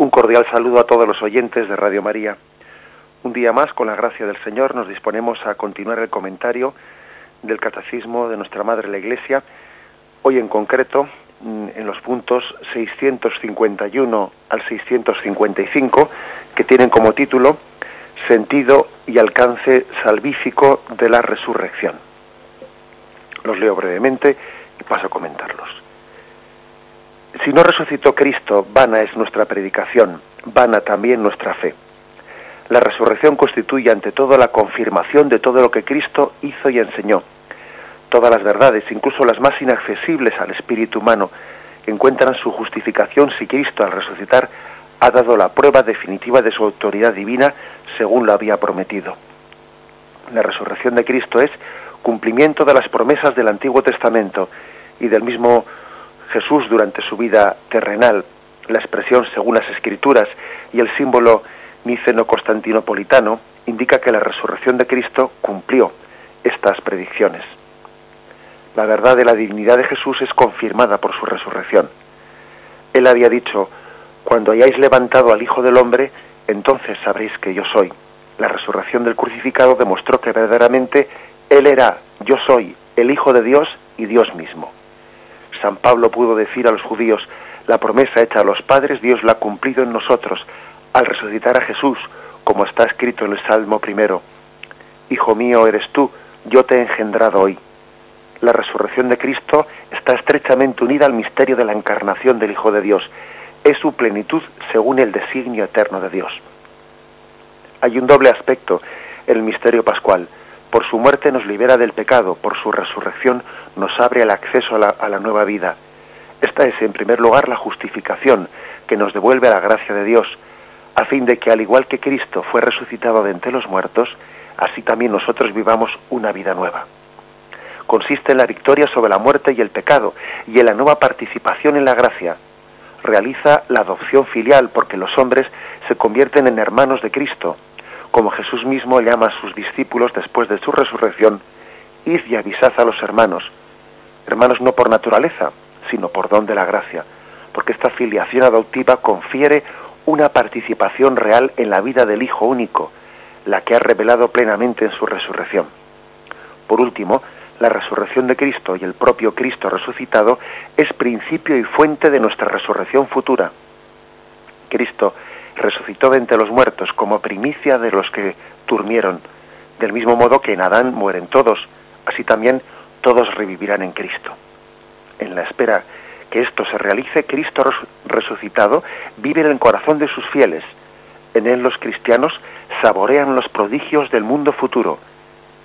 Un cordial saludo a todos los oyentes de Radio María. Un día más, con la gracia del Señor, nos disponemos a continuar el comentario del Catecismo de nuestra Madre la Iglesia, hoy en concreto mm, en los puntos 651 al 655, que tienen como título Sentido y alcance salvífico de la resurrección. Los leo brevemente y paso a comentarlos. Si no resucitó Cristo, vana es nuestra predicación, vana también nuestra fe. La resurrección constituye ante todo la confirmación de todo lo que Cristo hizo y enseñó. Todas las verdades, incluso las más inaccesibles al espíritu humano, encuentran su justificación si Cristo al resucitar ha dado la prueba definitiva de su autoridad divina según lo había prometido. La resurrección de Cristo es cumplimiento de las promesas del Antiguo Testamento y del mismo Jesús durante su vida terrenal, la expresión según las Escrituras y el símbolo niceno-constantinopolitano indica que la resurrección de Cristo cumplió estas predicciones. La verdad de la dignidad de Jesús es confirmada por su resurrección. Él había dicho, cuando hayáis levantado al Hijo del Hombre, entonces sabréis que yo soy. La resurrección del crucificado demostró que verdaderamente Él era, yo soy, el Hijo de Dios y Dios mismo. San Pablo pudo decir a los judíos, la promesa hecha a los padres Dios la ha cumplido en nosotros al resucitar a Jesús, como está escrito en el Salmo primero. Hijo mío eres tú, yo te he engendrado hoy. La resurrección de Cristo está estrechamente unida al misterio de la encarnación del Hijo de Dios. Es su plenitud según el designio eterno de Dios. Hay un doble aspecto el misterio pascual. Por su muerte nos libera del pecado, por su resurrección nos abre el acceso a la, nueva vida. Esta es, en primer lugar, la justificación que nos devuelve a la gracia de Dios, a fin de que, al igual que Cristo fue resucitado de entre los muertos, así también nosotros vivamos una vida nueva. Consiste en la victoria sobre la muerte y el pecado, y en la nueva participación en la gracia. Realiza la adopción filial, porque los hombres se convierten en hermanos de Cristo, como Jesús mismo llama a sus discípulos después de su resurrección, id y avisad a los hermanos, hermanos no por naturaleza, sino por don de la gracia, porque esta filiación adoptiva confiere una participación real en la vida del Hijo único, la que ha revelado plenamente en su resurrección. Por último, la resurrección de Cristo y el propio Cristo resucitado es principio y fuente de nuestra resurrección futura. Cristo resucitó de entre los muertos como primicia de los que durmieron, del mismo modo que en Adán mueren todos, así también todos revivirán en Cristo. En la espera que esto se realice, Cristo resucitado vive en el corazón de sus fieles. En él los cristianos saborean los prodigios del mundo futuro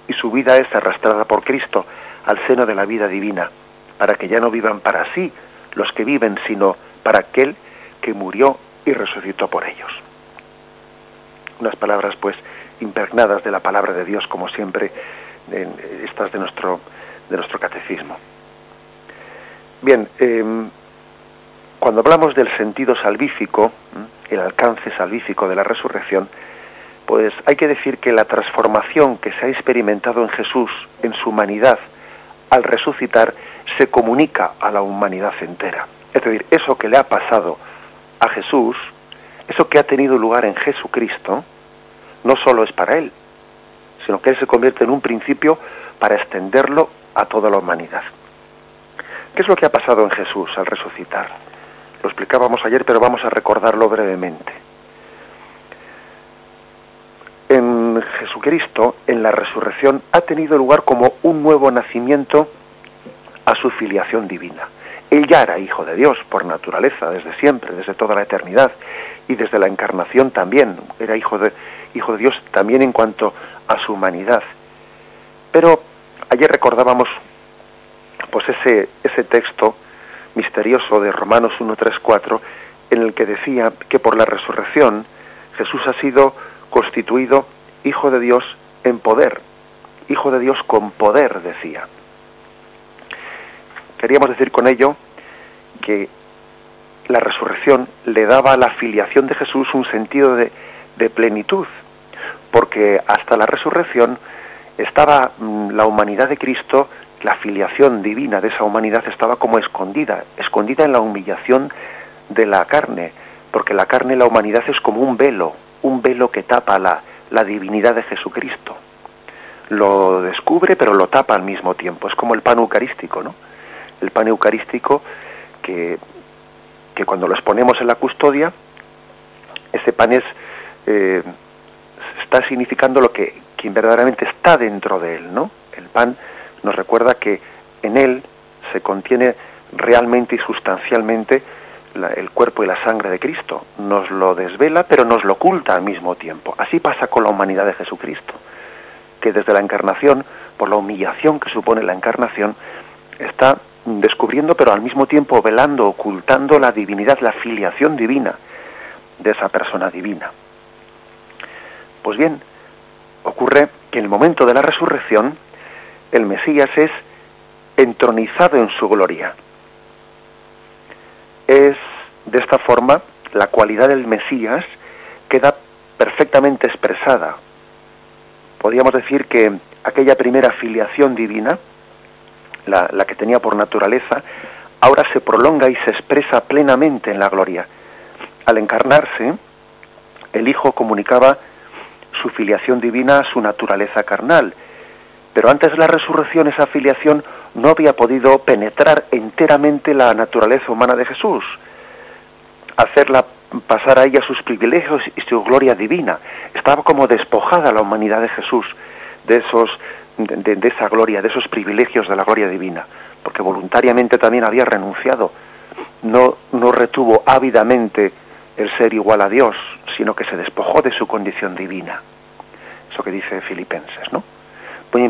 y su vida es arrastrada por Cristo al seno de la vida divina, para que ya no vivan para sí los que viven, sino para aquel que murió y resucitó por ellos. Unas palabras pues impregnadas de la palabra de Dios como siempre estas de nuestro de nuestro catecismo. Bien, em, cuando hablamos del sentido salvífico, el alcance salvífico de la resurrección, pues hay que decir que la transformación que se ha experimentado en Jesús, en su humanidad, al resucitar, se comunica a la humanidad entera. Es decir, eso que le ha pasado a Jesús, eso que ha tenido lugar en Jesucristo, no solo es para Él, sino que Él se convierte en un principio para extenderlo a toda la humanidad. ¿Qué es lo que ha pasado en Jesús al resucitar? Lo explicábamos ayer, pero vamos a recordarlo brevemente. En Jesucristo, en la resurrección, ha tenido lugar como un nuevo nacimiento a su filiación divina. Él ya era hijo de Dios por naturaleza, desde siempre, desde toda la eternidad, y desde la encarnación también, era hijo de, hijo de Dios también en cuanto a su humanidad. Pero ayer recordábamos pues ese, ese texto misterioso de Romanos 1, 3, 4, en el que decía que por la resurrección Jesús ha sido constituido Hijo de Dios en poder, Hijo de Dios con poder, decía. Queríamos decir con ello que la resurrección le daba a la filiación de Jesús un sentido de, plenitud, porque hasta la resurrección estaba mm, la humanidad de Cristo la filiación divina de esa humanidad estaba como escondida, escondida en la humillación de la carne, porque la carne la humanidad es como un velo, un velo que tapa la, la divinidad de Jesucristo. Lo descubre pero lo tapa al mismo tiempo. Es como el pan eucarístico, ¿no? El pan eucarístico que, cuando lo exponemos en la custodia, ese pan es, eh, está significando lo que quien verdaderamente está dentro de él, ¿no? El pan nos recuerda que en él se contiene realmente y sustancialmente el cuerpo y la sangre de Cristo. Nos lo desvela, pero nos lo oculta al mismo tiempo. Así pasa con la humanidad de Jesucristo, que desde la encarnación, por la humillación que supone la encarnación, está descubriendo, pero al mismo tiempo velando, ocultando la divinidad, la filiación divina de esa persona divina. Pues bien, ocurre que en el momento de la resurrección, el Mesías es entronizado en su gloria. Es de esta forma la cualidad del Mesías queda perfectamente expresada. Podríamos decir que aquella primera filiación divina, la, que tenía por naturaleza, ahora se prolonga y se expresa plenamente en la gloria. Al encarnarse, el Hijo comunicaba su filiación divina a su naturaleza carnal, pero antes de la resurrección esa filiación no había podido penetrar enteramente la naturaleza humana de Jesús, hacerla pasar a ella sus privilegios y su gloria divina. Estaba como despojada la humanidad de Jesús de esos de, esa gloria, de esos privilegios de la gloria divina, porque voluntariamente también había renunciado, no, no retuvo ávidamente el ser igual a Dios, sino que se despojó de su condición divina. Eso que dice Filipenses, ¿no?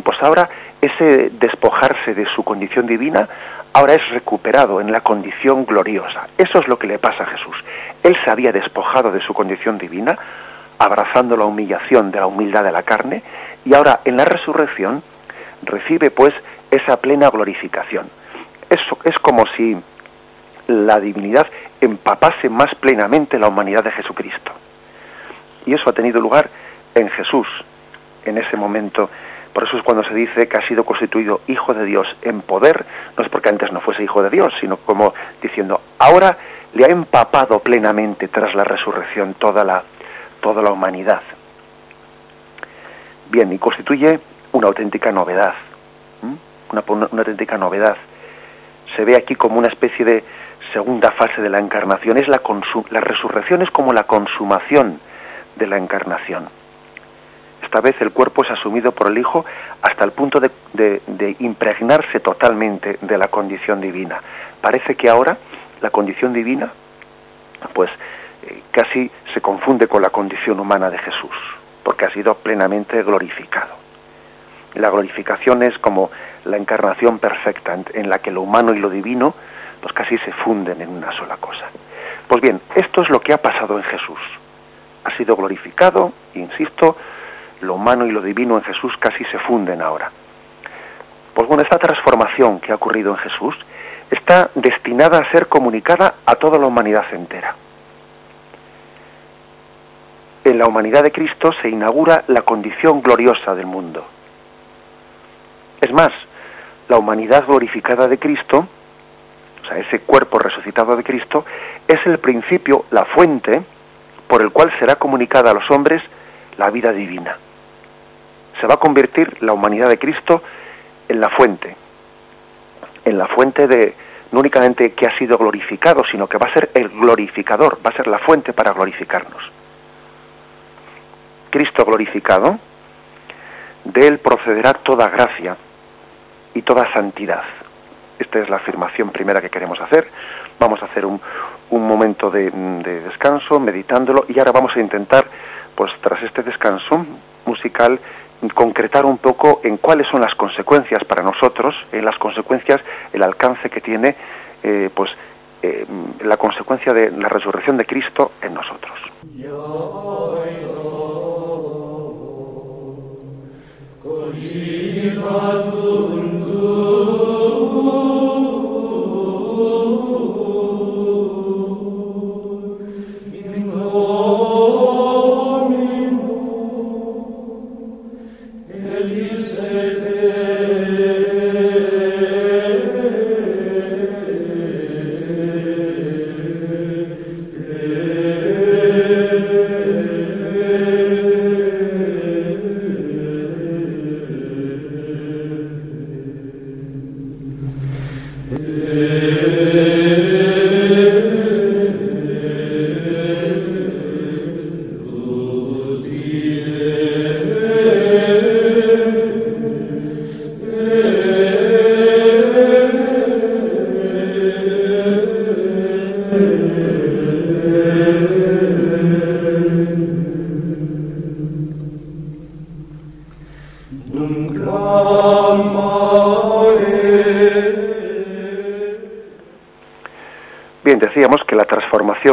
pues ahora ese despojarse de su condición divina ahora es recuperado en la condición gloriosa. Eso es lo que le pasa a Jesús. Él se había despojado de su condición divina, abrazando la humillación de la humildad de la carne, y ahora en la resurrección recibe pues esa plena glorificación. Es como si la divinidad empapase más plenamente la humanidad de Jesucristo. Y eso ha tenido lugar en Jesús, en ese momento por eso es cuando se dice que ha sido constituido hijo de Dios en poder, no es porque antes no fuese hijo de Dios, sino como diciendo, ahora le ha empapado plenamente tras la resurrección toda la, toda la humanidad. Bien, y constituye una auténtica novedad, una, auténtica novedad. Se ve aquí como una especie de segunda fase de la encarnación, es la, la resurrección es como la consumación de la encarnación esta vez el cuerpo es asumido por el Hijo hasta el punto de, impregnarse totalmente de la condición divina. Parece que ahora la condición divina, pues eh, casi se confunde con la condición humana de Jesús, porque ha sido plenamente glorificado. La glorificación es como la encarnación perfecta en la que lo humano y lo divino pues casi se funden en una sola cosa. Pues bien, esto es lo que ha pasado en Jesús. Ha sido glorificado, insisto, lo humano y lo divino en Jesús casi se funden ahora. Pues bueno, esta transformación que ha ocurrido en Jesús está destinada a ser comunicada a toda la humanidad entera. En la humanidad de Cristo se inaugura la condición gloriosa del mundo. Es más, la humanidad glorificada de Cristo, o sea, ese cuerpo resucitado de Cristo, es el principio, la fuente, por el cual será comunicada a los hombres la vida divina se va a convertir la humanidad de Cristo en la fuente, en la fuente de no únicamente que ha sido glorificado, sino que va a ser el glorificador, va a ser la fuente para glorificarnos. Cristo glorificado, de él procederá toda gracia y toda santidad. Esta es la afirmación primera que queremos hacer. Vamos a hacer un, un momento de, de descanso, meditándolo, y ahora vamos a intentar, pues tras este descanso musical, concretar un poco en cuáles son las consecuencias para nosotros, en las consecuencias, el alcance que tiene, eh, pues, eh, la consecuencia de la resurrección de Cristo en nosotros. Cogitatum tuum Amen.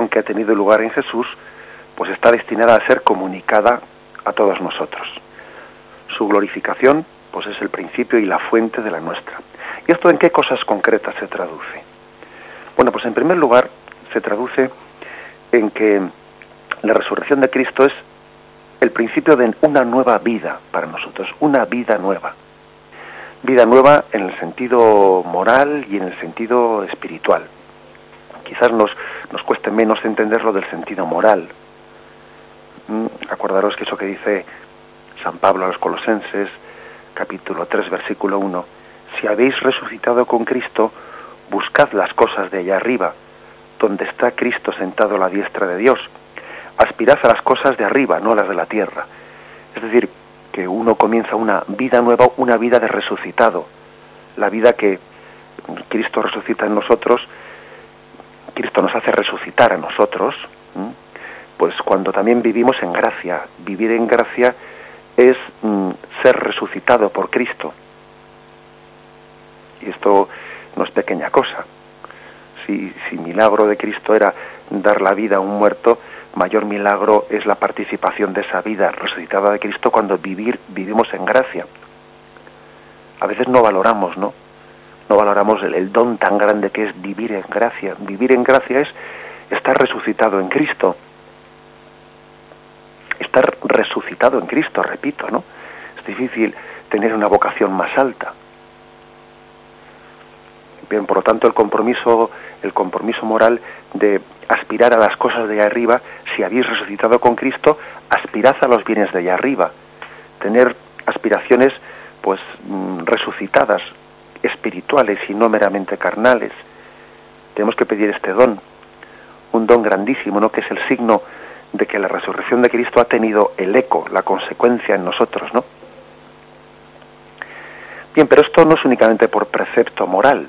Que ha tenido lugar en Jesús, pues está destinada a ser comunicada a todos nosotros. Su glorificación, pues es el principio y la fuente de la nuestra. ¿Y esto en qué cosas concretas se traduce? Bueno, pues en primer lugar se traduce en que la resurrección de Cristo es el principio de una nueva vida para nosotros, una vida nueva. Vida nueva en el sentido moral y en el sentido espiritual. Quizás nos menos entenderlo del sentido moral. Mm, acordaros que eso que dice San Pablo a los Colosenses, capítulo 3, versículo 1, si habéis resucitado con Cristo, buscad las cosas de allá arriba, donde está Cristo sentado a la diestra de Dios. Aspirad a las cosas de arriba, no a las de la tierra. Es decir, que uno comienza una vida nueva, una vida de resucitado. La vida que Cristo resucita en nosotros, Cristo nos hace resucitar a nosotros, pues cuando también vivimos en gracia. Vivir en gracia es mm, ser resucitado por Cristo. Y esto no es pequeña cosa si, si milagro de Cristo era dar la vida a un muerto, mayor milagro es la participación de esa vida resucitada de Cristo cuando vivir, vivimos en gracia. A veces no valoramos, ¿no? No valoramos el, don tan grande que es vivir en gracia. Vivir en gracia es estar resucitado en Cristo. Estar resucitado en Cristo, repito, ¿no? Es difícil tener una vocación más alta. Bien, por lo tanto, el compromiso el compromiso moral de aspirar a las cosas de allá arriba, si habéis resucitado con Cristo, aspirad a los bienes de allá arriba. Tener aspiraciones pues mm, resucitadas, espirituales y no meramente carnales. Tenemos que pedir este don, un don grandísimo, ¿no? que es el signo de que la resurrección de Cristo ha tenido el eco, la consecuencia en nosotros, ¿no? Bien, pero esto no es únicamente por precepto moral.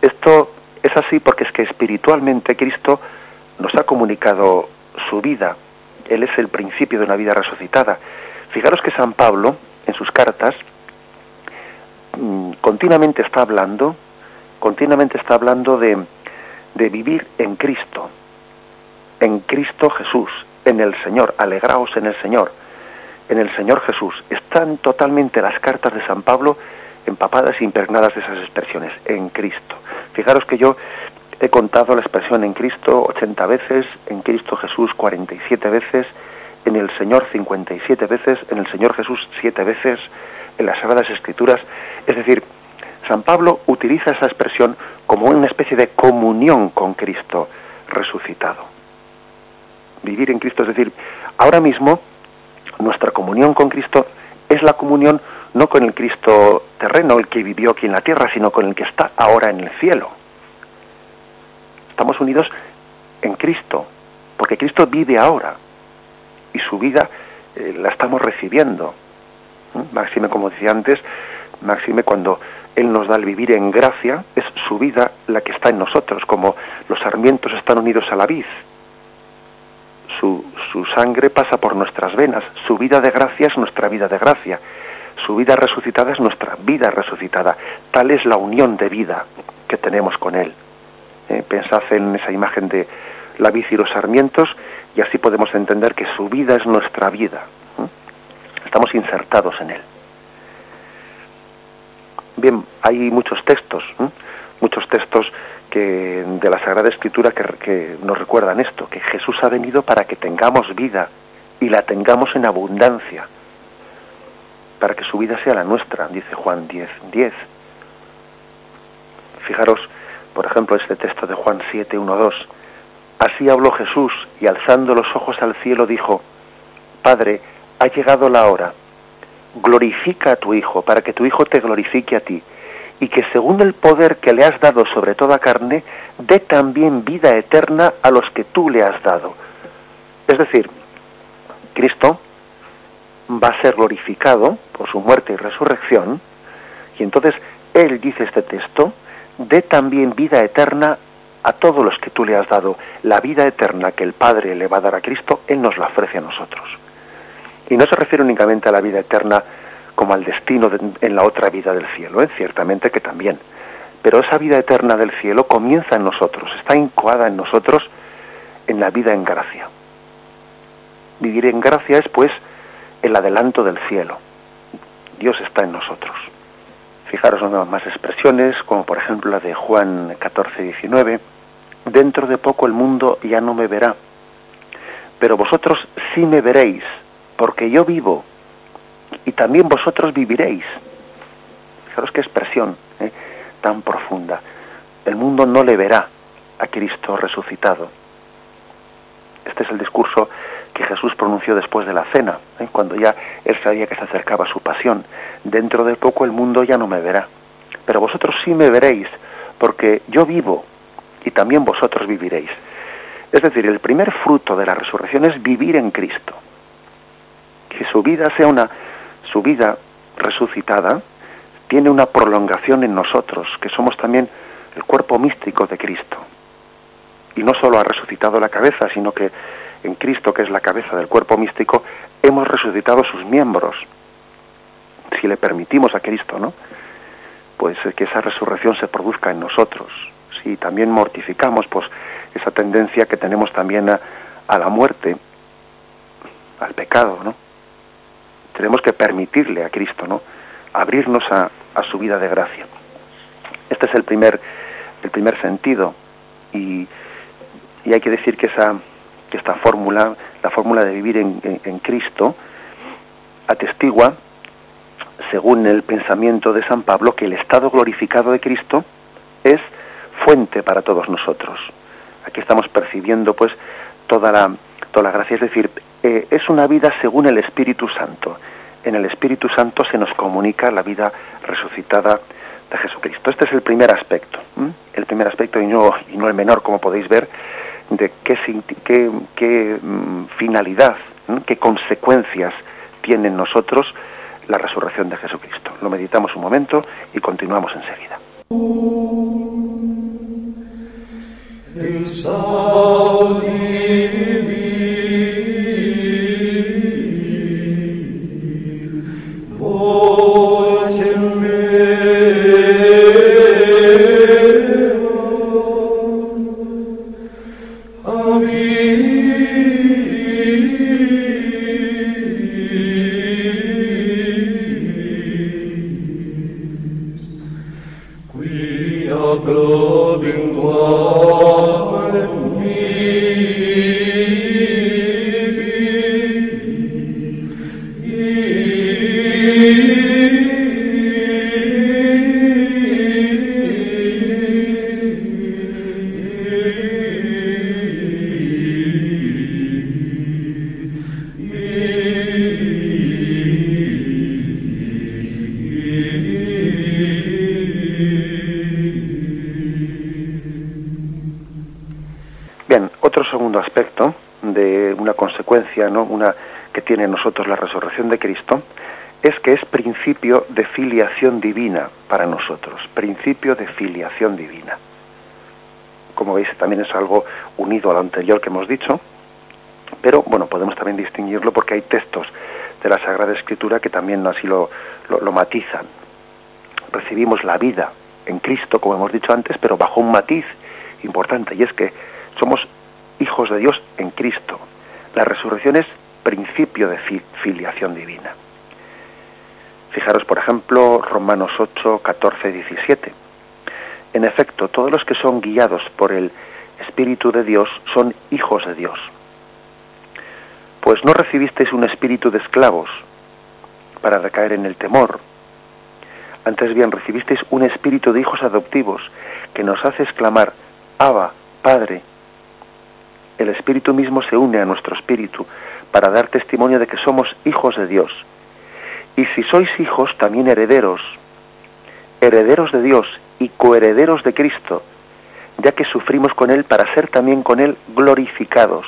Esto es así porque es que espiritualmente Cristo nos ha comunicado su vida. Él es el principio de una vida resucitada. Fijaros que San Pablo, en sus cartas, mm, continuamente está hablando, continuamente está hablando de, de vivir en Cristo, en Cristo Jesús, en el Señor, alegraos en el Señor, en el Señor Jesús. Están totalmente las cartas de San Pablo empapadas e impregnadas de esas expresiones, en Cristo. Fijaros que yo he contado la expresión en Cristo 80 veces, en Cristo Jesús 47 veces, en el Señor 57 veces, en el Señor Jesús 7 veces, en las Sagradas Escrituras. Es decir, San Pablo utiliza esa expresión como una especie de comunión con Cristo resucitado. Vivir en Cristo, es decir, ahora mismo nuestra comunión con Cristo es la comunión no con el Cristo terreno, el que vivió aquí en la tierra, sino con el que está ahora en el cielo. Estamos unidos en Cristo, porque Cristo vive ahora y su vida eh, la estamos recibiendo. Máxime, como decía antes, máxime cuando Él nos da el vivir en gracia, es su vida la que está en nosotros, como los sarmientos están unidos a la vid. Su, su sangre pasa por nuestras venas, su vida de gracia es nuestra vida de gracia su vida resucitada es nuestra vida resucitada. Tal es la unión de vida que tenemos con Él. Eh, pensad en esa imagen de la vid y los sarmientos y así podemos entender que su vida es nuestra vida. Estamos insertados en Él. Bien, hay muchos textos, muchos textos que de la Sagrada Escritura que, que nos recuerdan esto, que Jesús ha venido para que tengamos vida y la tengamos en abundancia para que su vida sea la nuestra, dice Juan 10, 10. Fijaros, por ejemplo, este texto de Juan 7, 1, 2. Así habló Jesús y alzando los ojos al cielo dijo, Padre, ha llegado la hora, glorifica a tu Hijo, para que tu Hijo te glorifique a ti, y que según el poder que le has dado sobre toda carne, dé también vida eterna a los que tú le has dado. Es decir, Cristo va a ser glorificado por su muerte y resurrección, y entonces Él dice este texto, dé también vida eterna a todos los que tú le has dado. La vida eterna que el Padre le va a dar a Cristo, Él nos la ofrece a nosotros. Y no se refiere únicamente a la vida eterna como al destino en la otra vida del cielo, ¿eh? ciertamente que también, Pero esa vida eterna del cielo comienza en nosotros, está incoada en nosotros en la vida en gracia. Vivir en gracia es pues el adelanto del cielo. Dios está en nosotros. Fijaros en más expresiones, como por ejemplo la de Juan 14, 19. Dentro de poco el mundo ya no me verá, pero vosotros sí me veréis, porque yo vivo, y también vosotros viviréis. Fijaros qué expresión ¿eh? tan profunda. El mundo no le verá a Cristo resucitado. Este es el discurso que Jesús pronunció después de la cena, ¿eh? cuando ya él sabía que se acercaba a su pasión. Dentro de poco el mundo ya no me verá, pero vosotros sí me veréis, porque yo vivo y también vosotros viviréis. Es decir, el primer fruto de la resurrección es vivir en Cristo. Que su vida sea una, su vida resucitada, tiene una prolongación en nosotros, que somos también el cuerpo místico de Cristo. Y no solo ha resucitado la cabeza, sino que en Cristo, que es la cabeza del cuerpo místico, hemos resucitado sus miembros. Si le permitimos a Cristo, ¿no? Pues que esa resurrección se produzca en nosotros. Si también mortificamos, pues esa tendencia que tenemos también a, a la muerte, al pecado, ¿no? Tenemos que permitirle a Cristo, ¿no? Abrirnos a, su vida de gracia. Este es el primer, el primer sentido y, y hay que decir que esa que esta fórmula, la fórmula de vivir en, en, Cristo, atestigua, según el pensamiento de San Pablo, que el estado glorificado de Cristo es fuente para todos nosotros. Aquí estamos percibiendo pues toda la, toda la gracia, es decir, eh, es una vida según el Espíritu Santo. En el Espíritu Santo se nos comunica la vida resucitada de Jesucristo. Este es el primer aspecto, el primer aspecto y no, y no el menor, como podéis ver, de qué, mm, finalidad, qué consecuencias tiene en nosotros la resurrección de Jesucristo. Lo meditamos un momento y continuamos enseguida. Tiene en nosotros la resurrección de Cristo, es que es principio de filiación divina para nosotros, principio de filiación divina. Como veis, también es algo unido a lo anterior que hemos dicho, pero bueno, podemos también distinguirlo porque hay textos de la Sagrada Escritura que también así lo, lo, lo matizan. Recibimos la vida en Cristo, como hemos dicho antes, pero bajo un matiz importante, y es que somos hijos de Dios en Cristo, la resurrección es principio de filiación divina. Fijaros, por ejemplo, Romanos 8, 14, 17. En efecto, todos los que son guiados por el Espíritu de Dios son hijos de Dios. Pues no recibisteis un espíritu de esclavos para recaer en el temor. Antes bien recibisteis un espíritu de hijos adoptivos que nos hace exclamar, Abba, Padre, el Espíritu mismo se une a nuestro espíritu para dar testimonio de que somos hijos de Dios. Y si sois hijos, también herederos, herederos de Dios y coherederos de Cristo, ya que sufrimos con Él para ser también con Él glorificados.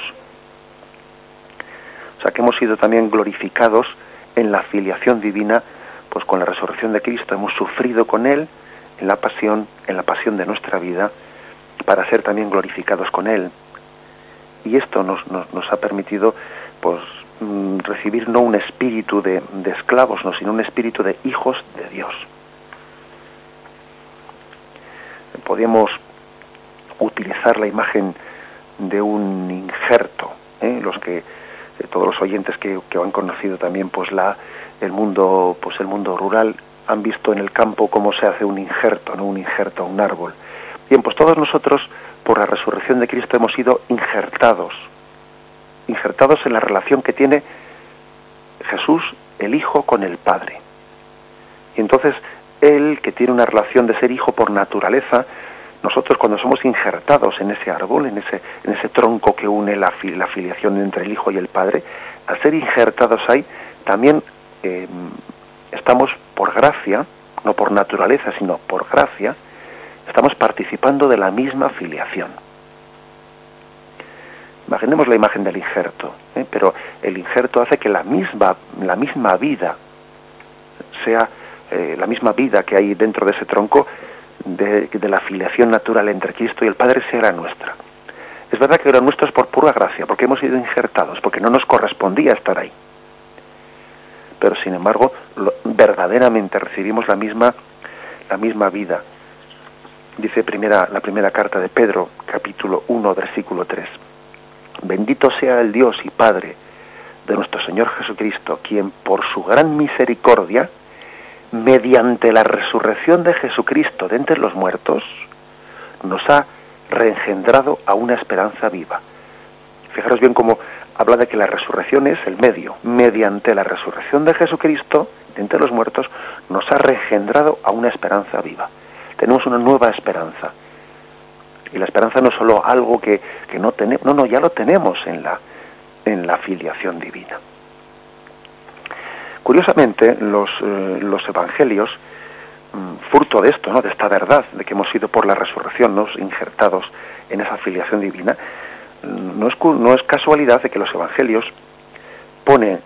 O sea que hemos sido también glorificados en la filiación divina, pues con la resurrección de Cristo hemos sufrido con Él en la pasión, en la pasión de nuestra vida, para ser también glorificados con Él y esto nos, nos, nos ha permitido mm, recibir no un espíritu de, esclavos, no, sino un espíritu de hijos de Dios. podemos utilizar la imagen de un injerto, ¿eh? los que todos los oyentes que, que, han conocido también pues la el mundo pues el mundo rural han visto en el campo cómo se hace un injerto, no un injerto a un árbol. Bien, pues todos nosotros por la resurrección de Cristo hemos sido injertados, injertados en la relación que tiene Jesús, el Hijo, con el Padre. Y entonces él, que tiene una relación de ser hijo por naturaleza, nosotros cuando somos injertados en ese árbol, en ese, en ese tronco que une la, la filiación entre el Hijo y el Padre, al ser injertados ahí, también eh, estamos por gracia, no por naturaleza, sino por gracia, estamos participando de la misma filiación. Imaginemos la imagen del injerto, ¿eh? pero el injerto hace que la misma, la misma vida sea eh, la misma vida que hay dentro de ese tronco de, la filiación natural entre Cristo y el Padre sea nuestra. Es verdad que era nuestro es por pura gracia, porque hemos sido injertados, porque no nos correspondía estar ahí. Pero sin embargo, verdaderamente recibimos la misma, la misma vida. Dice primera, la primera carta de Pedro, capítulo 1, versículo 3. Bendito sea el Dios y Padre de nuestro Señor Jesucristo, quien por su gran misericordia, mediante la resurrección de Jesucristo de entre los muertos, nos ha reengendrado a una esperanza viva. Fijaros bien cómo habla de que la resurrección es el medio. Mediante la resurrección de Jesucristo de entre los muertos, nos ha reengendrado a una esperanza viva. Tenemos una nueva esperanza. Y la esperanza no es solo algo que, que no tenemos, no, no, ya lo tenemos en la, en la filiación divina. Curiosamente, los, eh, los evangelios, mm, fruto de esto, ¿no? de esta verdad, de que hemos sido por la resurrección ¿no? injertados en esa filiación divina, mm, no es, no es casualidad de que los evangelios pone,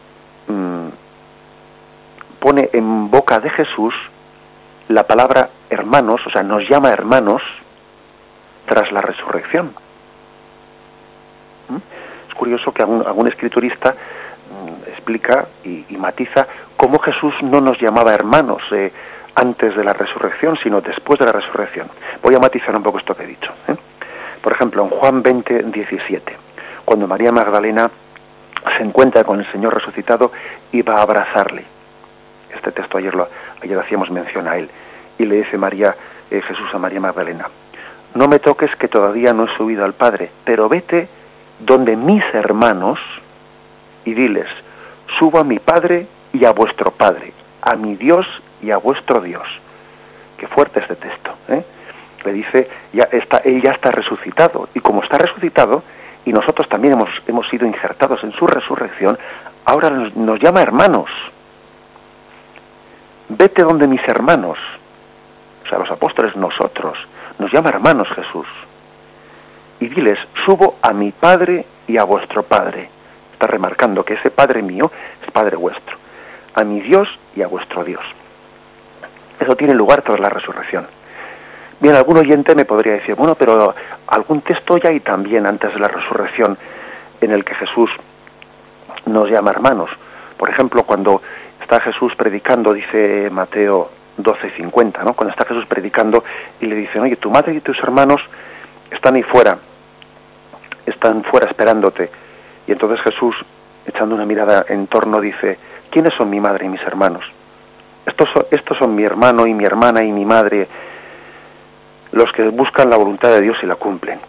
mm, pone en boca de Jesús la palabra hermanos, o sea, nos llama hermanos tras la resurrección. Es curioso que algún, escriturista explica y, matiza cómo Jesús no nos llamaba hermanos eh, antes de la resurrección, sino después de la resurrección. Voy a matizar un poco esto que he dicho. ¿eh? Por ejemplo, en Juan 20, 17, cuando María Magdalena se encuentra con el Señor resucitado y va a abrazarle. Este texto ayer, lo, ayer hacíamos mención a él. Y le dice María, eh, Jesús a María Magdalena, no me toques que todavía no he subido al Padre, pero vete donde mis hermanos y diles, subo a mi Padre y a vuestro Padre, a mi Dios y a vuestro Dios. Qué fuerte este texto. ¿eh? Le dice, ya está, él ya está resucitado, y como está resucitado, y nosotros también hemos, hemos sido injertados en su resurrección, ahora nos, nos llama hermanos. Vete donde mis hermanos, o sea, los apóstoles nosotros, nos llama hermanos Jesús. Y diles, subo a mi Padre y a vuestro Padre está remarcando que ese Padre mío es Padre vuestro, a mi Dios y a vuestro Dios. Eso tiene lugar tras la resurrección. Bien, algún oyente me podría decir, bueno, pero algún texto ya hay también antes de la resurrección en el que Jesús nos llama hermanos. Por ejemplo, cuando está Jesús predicando, dice Mateo 12:50, ¿no? Cuando está Jesús predicando y le dicen, oye, tu madre y tus hermanos están ahí fuera, están fuera esperándote. Y entonces Jesús, echando una mirada en torno, dice, ¿quiénes son mi madre y mis hermanos? Estos son, estos son mi hermano y mi hermana y mi madre, los que buscan la voluntad de Dios y la cumplen.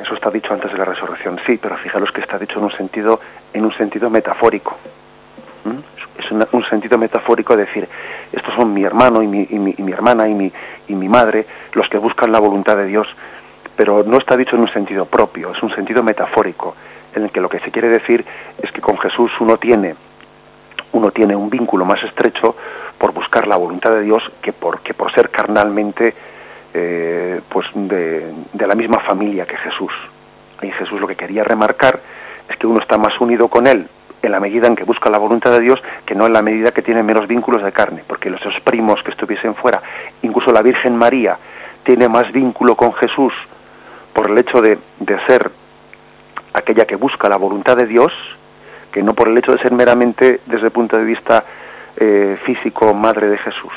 Eso está dicho antes de la resurrección, sí, pero fijaros que está dicho en un sentido, en un sentido metafórico. ¿Mm? Es un sentido metafórico de decir, estos son mi hermano y mi, y mi, y mi hermana y mi, y mi madre, los que buscan la voluntad de Dios, pero no está dicho en un sentido propio, es un sentido metafórico en el que lo que se quiere decir es que con Jesús uno tiene uno tiene un vínculo más estrecho por buscar la voluntad de Dios que por, que por ser carnalmente eh, pues de, de, la misma familia que Jesús. Y Jesús lo que quería remarcar es que uno está más unido con Él en la medida en que busca la voluntad de Dios que no en la medida que tiene menos vínculos de carne, porque los primos que estuviesen fuera, incluso la Virgen María, tiene más vínculo con Jesús por el hecho de, de ser aquella que busca la voluntad de Dios, que no por el hecho de ser meramente desde el punto de vista eh, físico madre de Jesús.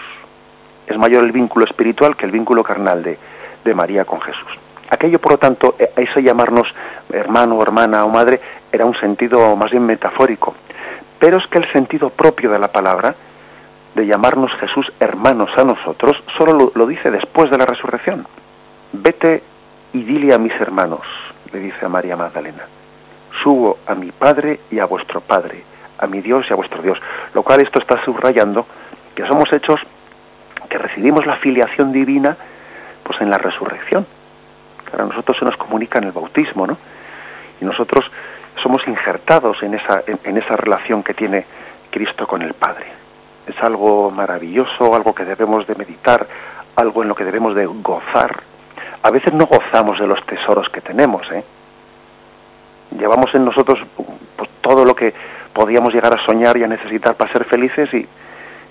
Es mayor el vínculo espiritual que el vínculo carnal de, de María con Jesús. Aquello, por lo tanto, eh, eso llamarnos hermano, hermana o madre, era un sentido más bien metafórico. Pero es que el sentido propio de la palabra, de llamarnos Jesús hermanos a nosotros, solo lo, lo dice después de la resurrección. Vete y dile a mis hermanos, le dice a María Magdalena, subo a mi Padre y a vuestro Padre, a mi Dios y a vuestro Dios. Lo cual esto está subrayando que somos hechos, que recibimos la filiación divina, pues en la resurrección. Que a nosotros se nos comunica en el bautismo, ¿no? Y nosotros somos injertados en esa, en, esa relación que tiene Cristo con el Padre. Es algo maravilloso, algo que debemos de meditar, algo en lo que debemos de gozar. A veces no gozamos de los tesoros que tenemos, ¿eh? Llevamos en nosotros pues, todo lo que podíamos llegar a soñar y a necesitar para ser felices y,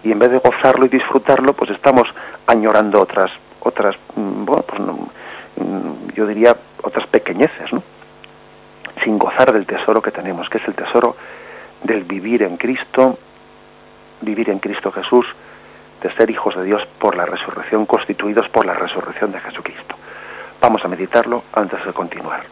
y en vez de gozarlo y disfrutarlo, pues estamos añorando otras, otras, mm, bueno, pues mm, yo diría otras pequeñeces, ¿no? Sin gozar del tesoro que tenemos, que es el tesoro del vivir en Cristo, vivir en Cristo Jesús, de ser hijos de Dios por la resurrección, constituidos por la resurrección de Jesucristo. Vamos a meditarlo antes de continuar.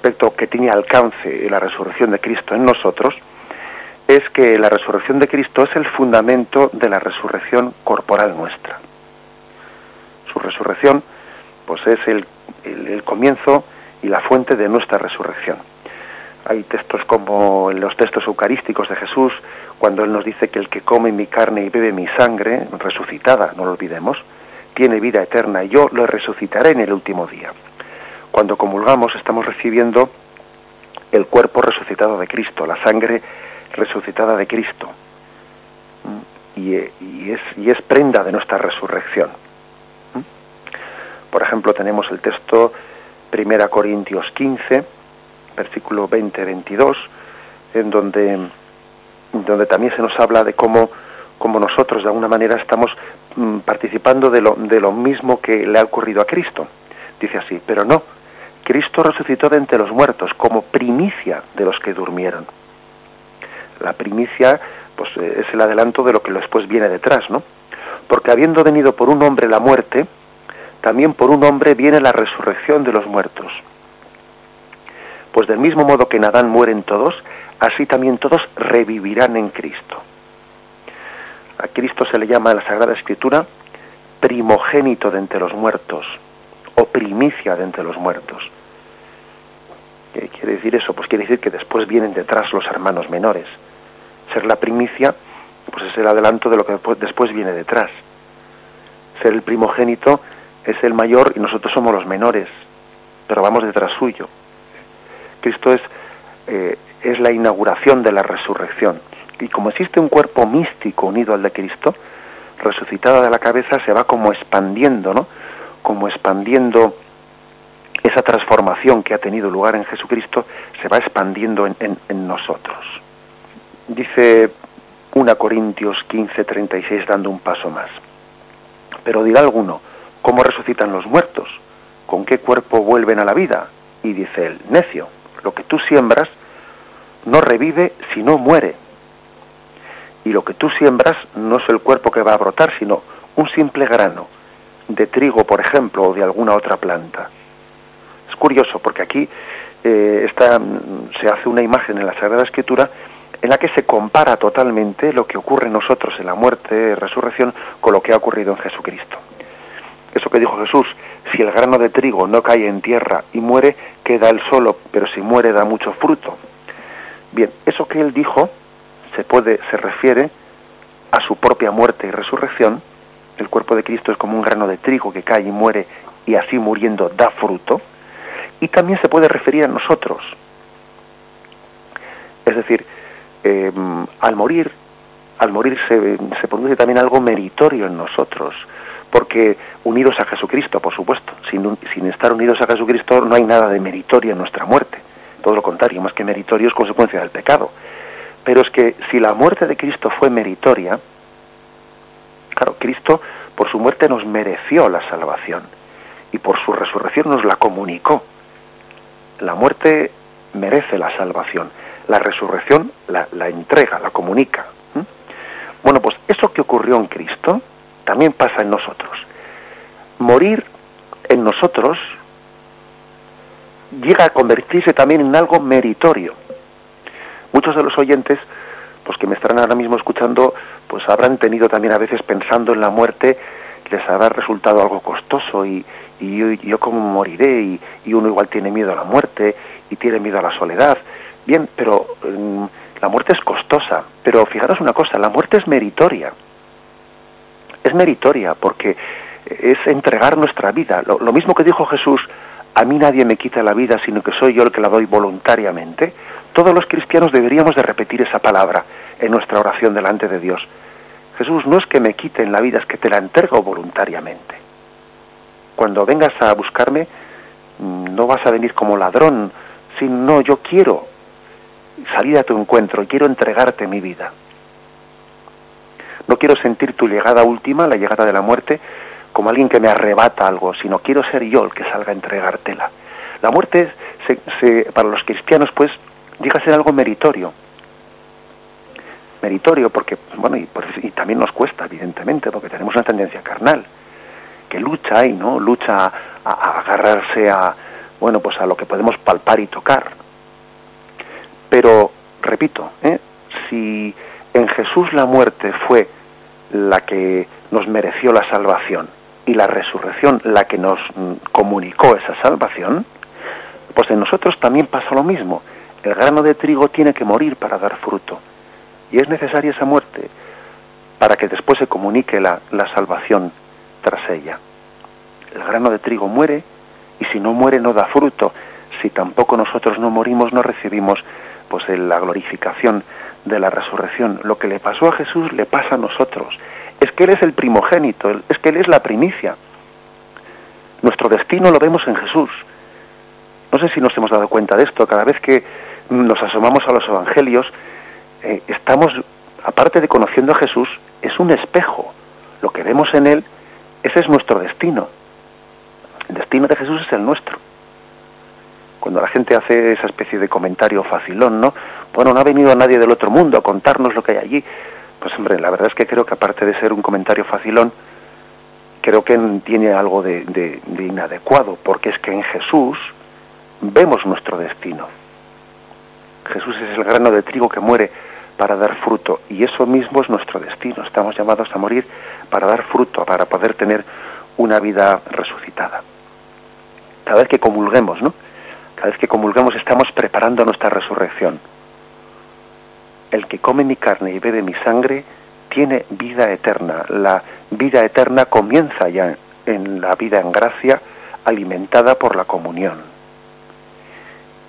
Aspecto que tiene alcance la resurrección de Cristo en nosotros, es que la resurrección de Cristo es el fundamento de la resurrección corporal nuestra. Su resurrección, pues es el, el comienzo y la fuente de nuestra resurrección. Hay textos como en los textos eucarísticos de Jesús, cuando Él nos dice que el que come mi carne y bebe mi sangre, resucitada, no lo olvidemos, tiene vida eterna y yo lo resucitaré en el último día. Cuando comulgamos estamos recibiendo el cuerpo resucitado de Cristo, la sangre resucitada de Cristo. Y, es, y es prenda de nuestra resurrección. Por ejemplo, tenemos el texto 1 Corintios 15, versículo 20-22, en donde, donde también se nos habla de cómo, cómo nosotros de alguna manera estamos Mm, participando de lo, de lo mismo que le ha ocurrido a Cristo. Dice así, pero no, Cristo resucitó de entre los muertos como primicia de los que durmieron. La primicia pues eh, es el adelanto de lo que después viene detrás, ¿no? Porque habiendo venido por un hombre la muerte, también por un hombre viene la resurrección de los muertos. Pues del mismo modo que en Adán mueren todos, así también todos revivirán en Cristo. A Cristo se le llama en la Sagrada Escritura primogénito de entre los muertos primicia de entre los muertos. ¿Qué quiere decir eso? Pues quiere decir que después vienen detrás los hermanos menores. Ser la primicia, pues es el adelanto de lo que después, viene detrás. Ser el primogénito es el mayor y nosotros somos los menores, pero vamos detrás suyo. Cristo es, eh, es la inauguración de la resurrección y como existe un cuerpo místico unido al de Cristo, resucitada de la cabeza, se va como expandiendo, ¿no? Como expandiendo esa transformación que ha tenido lugar en Jesucristo, se va expandiendo en, nosotros. Dice 1 Corintios 15, 36, dando un paso más. Pero dirá alguno, ¿cómo resucitan los muertos? ¿Con qué cuerpo vuelven a la vida? Y dice el necio, lo que tú siembras no revive si no muere y lo que tú siembras no es el cuerpo que va a brotar, sino un simple grano de trigo, por ejemplo, o de alguna otra planta. Es curioso porque aquí eh, está, mm, se hace una imagen en la Sagrada Escritura en la que se compara totalmente lo que ocurre en nosotros en la muerte, resurrección, con lo que ha ocurrido en Jesucristo. Eso que dijo Jesús, si el grano de trigo no cae en tierra y muere, queda él solo, pero si muere da mucho fruto. Bien, eso que él dijo se puede, se refiere a su propia muerte y resurrección. El cuerpo de Cristo es como un grano de trigo que cae y muere y así muriendo da fruto. Y también se puede referir a nosotros. Es decir, eh, al morir, al morir se, se produce también algo meritorio en nosotros porque unidos a Jesucristo, por supuesto, sin, sin, estar unidos a Jesucristo no hay nada de meritorio en nuestra muerte, todo lo contrario, más que meritorio es consecuencia del pecado. Pero es que si la muerte de Cristo fue meritoria, claro, Cristo por su muerte nos mereció la salvación y por su resurrección nos la comunicó. La muerte merece la salvación, la resurrección la, la entrega, la comunica. Bueno, pues eso que ocurrió en Cristo también pasa en nosotros. Morir en nosotros llega a convertirse también en algo meritorio muchos de los oyentes pues que me estarán ahora mismo escuchando pues habrán tenido también a veces pensando en la muerte les habrá resultado algo costoso y, y yo, cómo moriré y, y, uno igual tiene miedo a la muerte y tiene miedo a la soledad. Bien pero mm, la muerte es costosa pero fijaros una cosa la muerte es meritoria. Es meritoria porque es entregar nuestra vida. Lo, lo mismo que dijo Jesús a mí nadie me quita la vida sino que soy yo el que la doy voluntariamente todos los cristianos deberíamos de repetir esa palabra en nuestra oración delante de Dios. Jesús, no es que me quiten la vida, es que te la entrego voluntariamente. Cuando vengas a buscarme, mm, no vas a venir como ladrón, sino yo quiero salir a tu encuentro, quiero entregarte mi vida. No quiero sentir tu llegada última, la llegada de la muerte, como alguien que me arrebata algo, sino quiero ser yo el que salga a entregártela. La muerte, para los cristianos, pues, llega a ser algo meritorio. Meritorio porque, bueno, y, y también nos cuesta, evidentemente, porque tenemos una tendencia carnal, que lucha y ¿no? Lucha a, agarrarse a, bueno, pues a lo que podemos palpar y tocar. Pero, repito, ¿eh? si en Jesús la muerte fue la que nos mereció la salvación y la resurrección la que nos mm, comunicó esa salvación, pues en nosotros también pasa lo mismo el grano de trigo tiene que morir para dar fruto. Y es necesaria esa muerte para que después se comunique la, salvación tras ella. El grano de trigo muere y si no muere no da fruto. Si tampoco nosotros no morimos no recibimos pues la glorificación de la resurrección. Lo que le pasó a Jesús le pasa a nosotros. Es que Él es el primogénito, es que Él es la primicia. Nuestro destino lo vemos en Jesús. No sé si nos hemos dado cuenta de esto. Cada vez que nos asomamos a los evangelios, eh, estamos, aparte de conociendo a Jesús, es un espejo. Lo que vemos en Él, ese es nuestro destino. El destino de Jesús es el nuestro. Cuando la gente hace esa especie de comentario facilón, ¿no? Bueno, no ha venido nadie del otro mundo a contarnos lo que hay allí. Pues hombre, la verdad es que creo que aparte de ser un comentario facilón, creo que tiene algo de, de inadecuado, porque es que en Jesús vemos nuestro destino Jesús es el grano de trigo que muere para dar fruto y eso mismo es nuestro destino. Estamos llamados a morir para dar fruto, para poder tener una vida resucitada. Cada vez que comulguemos, ¿no? Cada vez que comulguemos estamos preparando nuestra resurrección. El que come mi carne y bebe mi sangre tiene vida eterna. La vida eterna comienza ya en la vida en gracia alimentada por la comunión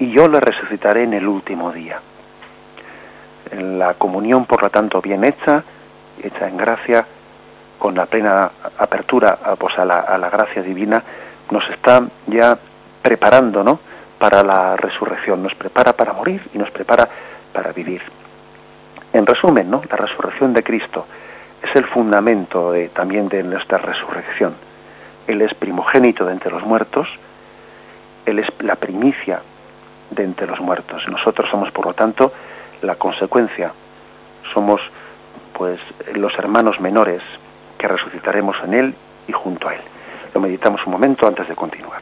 y yo le resucitaré en el último día. La comunión, por lo tanto, bien hecha, hecha en gracia, con la plena apertura pues, a, la, a la gracia divina, nos está ya preparando ¿no? para la resurrección, nos prepara para morir y nos prepara para vivir. En resumen, ¿no? la resurrección de Cristo es el fundamento también de nuestra resurrección. Él es primogénito de entre los muertos, Él es la primicia de entre los muertos. Nosotros somos, por lo tanto, la consecuencia. Somos, pues, los hermanos menores que resucitaremos en Él y junto a Él. Lo meditamos un momento antes de continuar.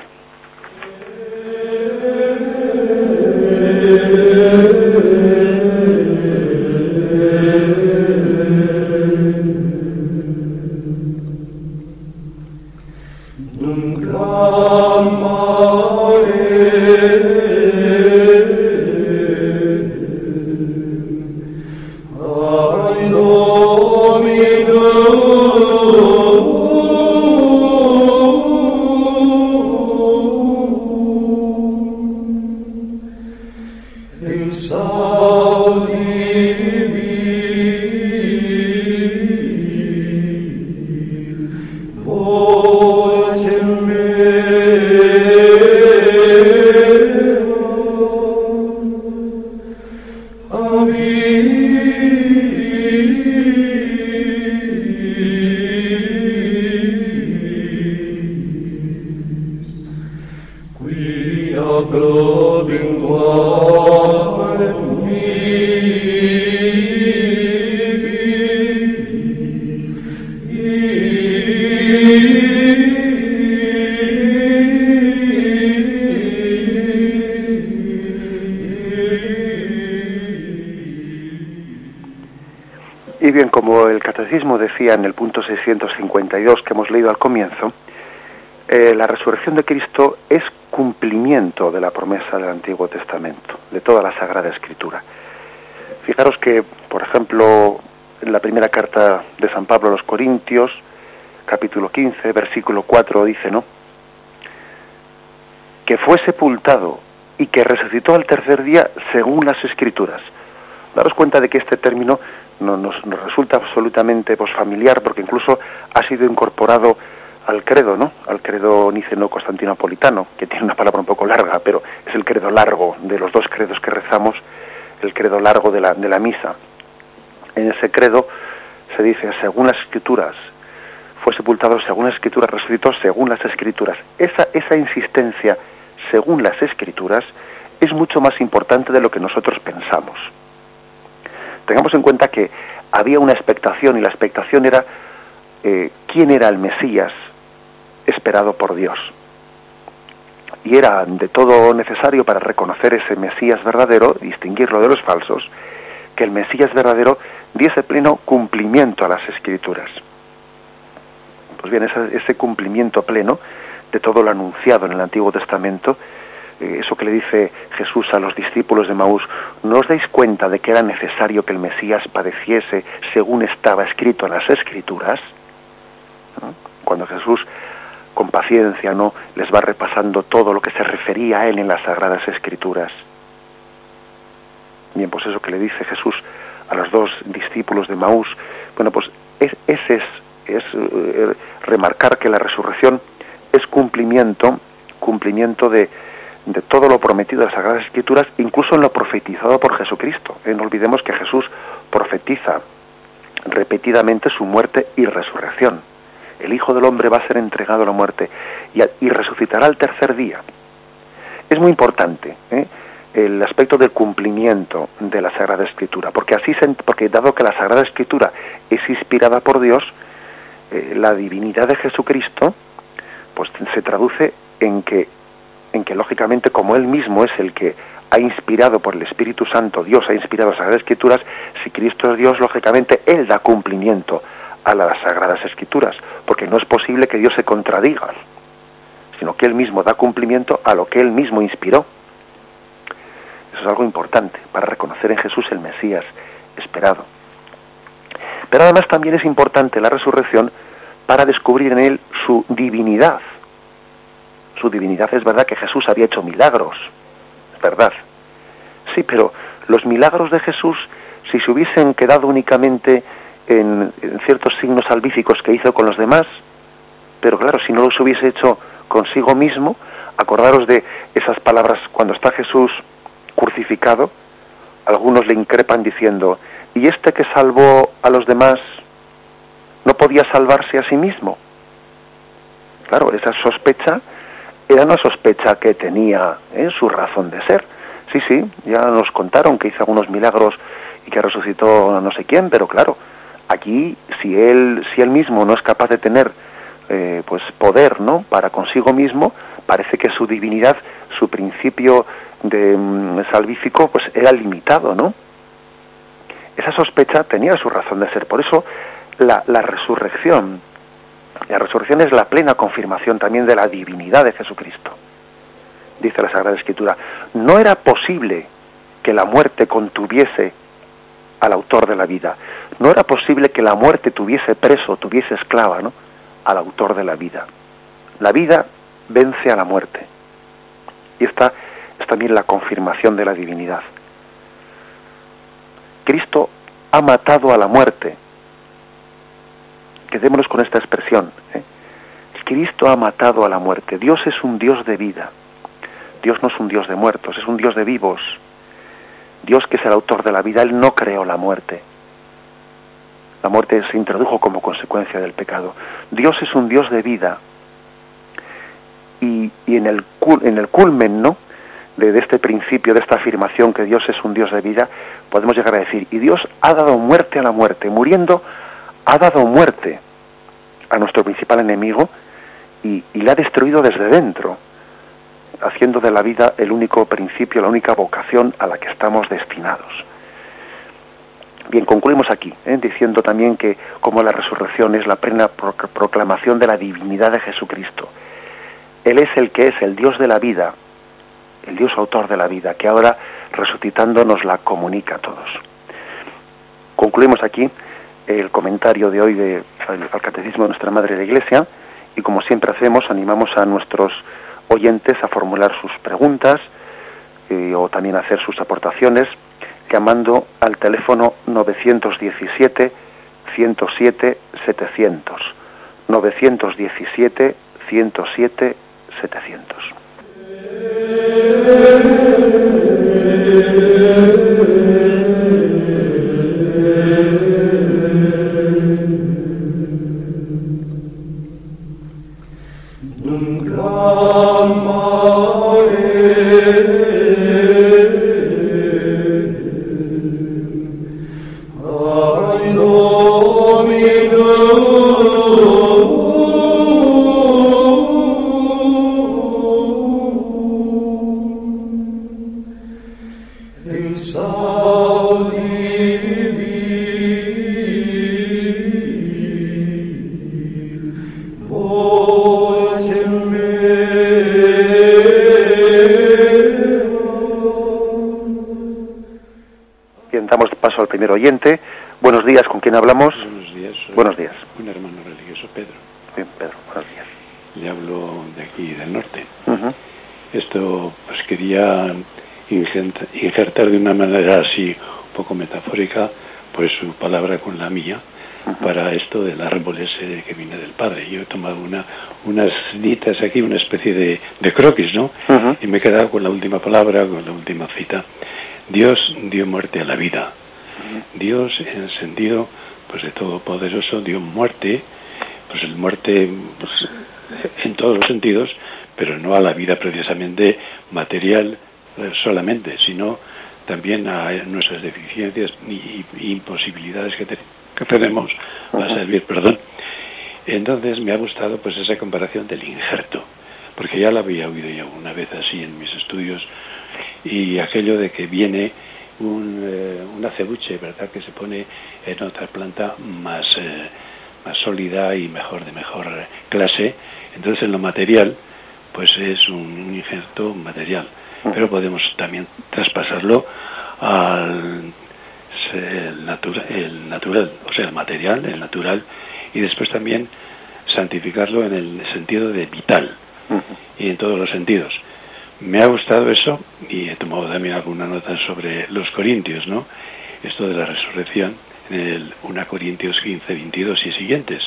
Decía en el punto 652 que hemos leído al comienzo, eh, la resurrección de Cristo es cumplimiento de la promesa del Antiguo Testamento, de toda la Sagrada Escritura. Fijaros que, por ejemplo, en la primera carta de San Pablo a los Corintios, capítulo 15, versículo 4, dice, ¿no? Que fue sepultado y que resucitó al tercer día según las Escrituras. Daros cuenta de que este término no, nos, resulta absolutamente pues, familiar porque incluso ha sido incorporado al credo, ¿no? Al credo niceno-constantinopolitano, que tiene una palabra un poco larga, pero es el credo largo de los dos credos que rezamos, el credo largo de la, de la misa. En ese credo se dice, según las escrituras, fue sepultado según las escrituras, resucitó según las escrituras. Esa, esa insistencia, según las escrituras, es mucho más importante de lo que nosotros pensamos. Tengamos en cuenta que había una expectación y la expectación era eh, quién era el Mesías esperado por Dios. Y era de todo necesario para reconocer ese Mesías verdadero, distinguirlo de los falsos, que el Mesías verdadero diese pleno cumplimiento a las escrituras. Pues bien, ese, ese cumplimiento pleno de todo lo anunciado en el Antiguo Testamento eso que le dice Jesús a los discípulos de Maús, ¿no os dais cuenta de que era necesario que el Mesías padeciese según estaba escrito en las Escrituras? Cuando Jesús con paciencia no les va repasando todo lo que se refería a él en las sagradas escrituras. Bien, pues eso que le dice Jesús a los dos discípulos de Maús, bueno, pues es, ese es, es eh, remarcar que la resurrección es cumplimiento, cumplimiento de, de todo lo prometido de las Sagradas Escrituras, incluso en lo profetizado por Jesucristo. Eh, no olvidemos que Jesús profetiza repetidamente su muerte y resurrección. El Hijo del Hombre va a ser entregado a la muerte y, resucitará al tercer día. Es muy importante ¿eh? el aspecto del cumplimiento de la Sagrada Escritura, porque así porque dado que la Sagrada Escritura es inspirada por Dios, eh, la divinidad de Jesucristo pues se traduce en que en que lógicamente como él mismo es el que ha inspirado por el Espíritu Santo, Dios ha inspirado las Sagradas Escrituras, si Cristo es Dios, lógicamente Él da cumplimiento a las Sagradas Escrituras, porque no es posible que Dios se contradiga, sino que Él mismo da cumplimiento a lo que Él mismo inspiró. Eso es algo importante para reconocer en Jesús el Mesías esperado. Pero además también es importante la resurrección para descubrir en Él su divinidad, su divinidad. Es verdad que Jesús había hecho milagros, es verdad. Sí, pero los milagros de Jesús, si se hubiesen quedado únicamente en, ciertos signos salvíficos que hizo con los demás, pero claro, si no los hubiese hecho consigo mismo, acordaros de esas palabras cuando está Jesús crucificado, algunos le increpan diciendo, ¿y este que salvó a los demás no podía salvarse a sí mismo? Claro, esa sospecha era una sospecha que tenía ¿eh? su razón de ser. Sí, sí, ya nos contaron que hizo algunos milagros y que resucitó no sé quién, pero claro, aquí si él, si él mismo no es capaz de tener eh, pues poder, ¿no? Para consigo mismo, parece que su divinidad, su principio de mm, salvífico, pues era limitado, ¿no? Esa sospecha tenía su razón de ser. Por eso la, la resurrección la resurrección es la plena confirmación también de la divinidad de Jesucristo. Dice la Sagrada Escritura, no era posible que la muerte contuviese al autor de la vida. No era posible que la muerte tuviese preso, tuviese esclava, ¿no? Al autor de la vida. La vida vence a la muerte. Y esta es también la confirmación de la divinidad. Cristo ha matado a la muerte. Quedémonos con esta expresión. ¿eh? Cristo ha matado a la muerte. Dios es un Dios de vida. Dios no es un Dios de muertos, es un Dios de vivos. Dios que es el autor de la vida, Él no creó la muerte. La muerte se introdujo como consecuencia del pecado. Dios es un Dios de vida. Y, en, el, en el culmen, ¿no? De, de, este principio, de esta afirmación que Dios es un Dios de vida, podemos llegar a decir, y Dios ha dado muerte a la muerte, muriendo, ha dado muerte a nuestro principal enemigo, y, la ha destruido desde dentro, haciendo de la vida el único principio, la única vocación a la que estamos destinados. Bien, concluimos aquí, ¿eh? diciendo también que como la resurrección es la plena proclamación de la divinidad de Jesucristo. Él es el que es el Dios de la vida, el Dios autor de la vida, que ahora resucitando nos la comunica a todos. Concluimos aquí el comentario de hoy del al Catecismo de nuestra Madre de la Iglesia y como siempre hacemos, animamos a nuestros oyentes a formular sus preguntas eh, o también a hacer sus aportaciones llamando al teléfono 917 107 700 917 107 700 oyente. Buenos días, ¿con quién hablamos? Buenos días. Buenos días. Un hermano religioso, Pedro. Bien, Pedro, buenos días. Le hablo de aquí, del norte. Esto, pues quería injertar de una manera así, un poco metafórica, pues su palabra con la mía, para esto del árbol ese que viene del Padre. Yo he tomado una, unas ditas aquí, una especie de, de croquis, ¿no? Y me he quedado con la última palabra, con la última cita. Dios dio muerte a la vida Dios en el sentido pues de todopoderoso dio muerte, pues el muerte pues, en todos los sentidos, pero no a la vida precisamente material eh, solamente, sino también a nuestras deficiencias y, imposibilidades que, tenemos a servir, perdón. Entonces me ha gustado pues esa comparación del injerto, porque ya la había oído ya una vez así en mis estudios y aquello de que viene un, eh, un acebuche, ¿verdad?, que se pone en otra planta más, eh, más sólida y mejor, de mejor clase. Entonces, en lo material, pues es un, injerto material. Pero podemos también traspasarlo al el, el natural, o sea, el material, el natural, y después también santificarlo en el sentido de vital y en todos los sentidos. Me ha gustado eso y he tomado también alguna nota sobre los Corintios, ¿no? Esto de la resurrección en el 1 Corintios 15, 22 y siguientes.